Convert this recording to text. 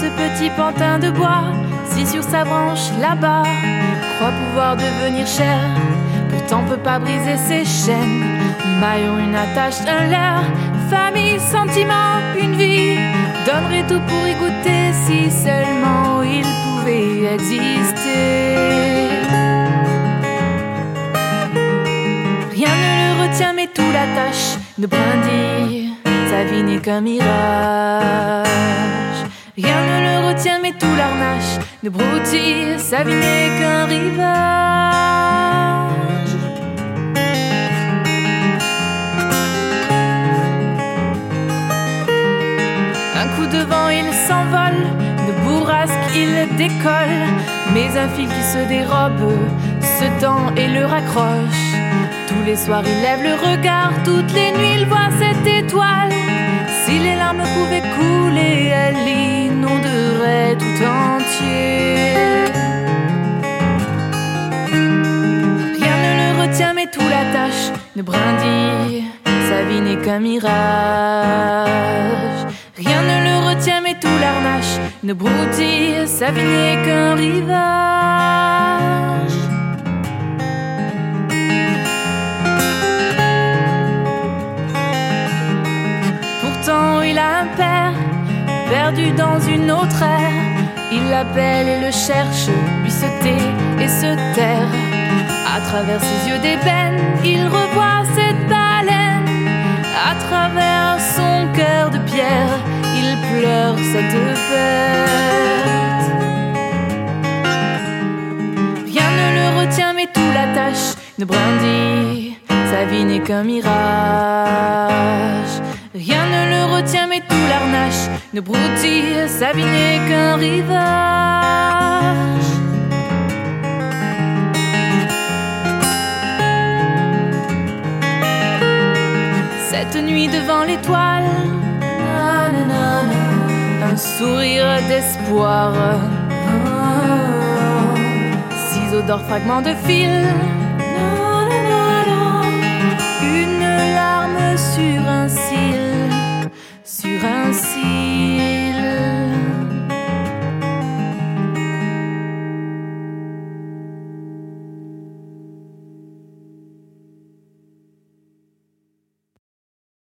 ce petit pantin de bois, si sur sa branche là-bas, croit pouvoir devenir cher. Pourtant peut pas briser ses chaînes. Maillon, une attache, un leurre, famille, sentiment, une vie. Donnerait tout pour y goûter si seulement il pouvait exister. Rien ne le retient, mais tout l'attache de brindille. Sa vie n'est qu'un mirage. Tout l'arnache de broutille. Sa vie n'est qu'un rivage. Un coup de vent, il s'envole, de bourrasque, il décolle. Mais un fil qui se dérobe se tend et le raccroche. Tous les soirs, il lève le regard, toutes les nuits, il voit cette étoile. Si les larmes pouvaient couler, elle tout entier. Rien ne le retient, mais tout l'attache de brindille. Sa vie n'est qu'un mirage. Rien ne le retient, mais tout l'arnache ne broutille. Sa vie n'est qu'un rivage. Pourtant, il a un père perdu dans une autre ère. Il l'appelle et le cherche, lui se tait et se terre. À travers ses yeux d'ébène, il revoit cette baleine. À travers son cœur de pierre, il pleure cette perte. Rien ne le retient, mais tout l'attache de brindille. Sa vie n'est qu'un mirage. Ne broutille. Sa vie n'est qu'un rivage. Cette nuit devant l'étoile, un sourire d'espoir. Ciseaux d'or, fragments de fil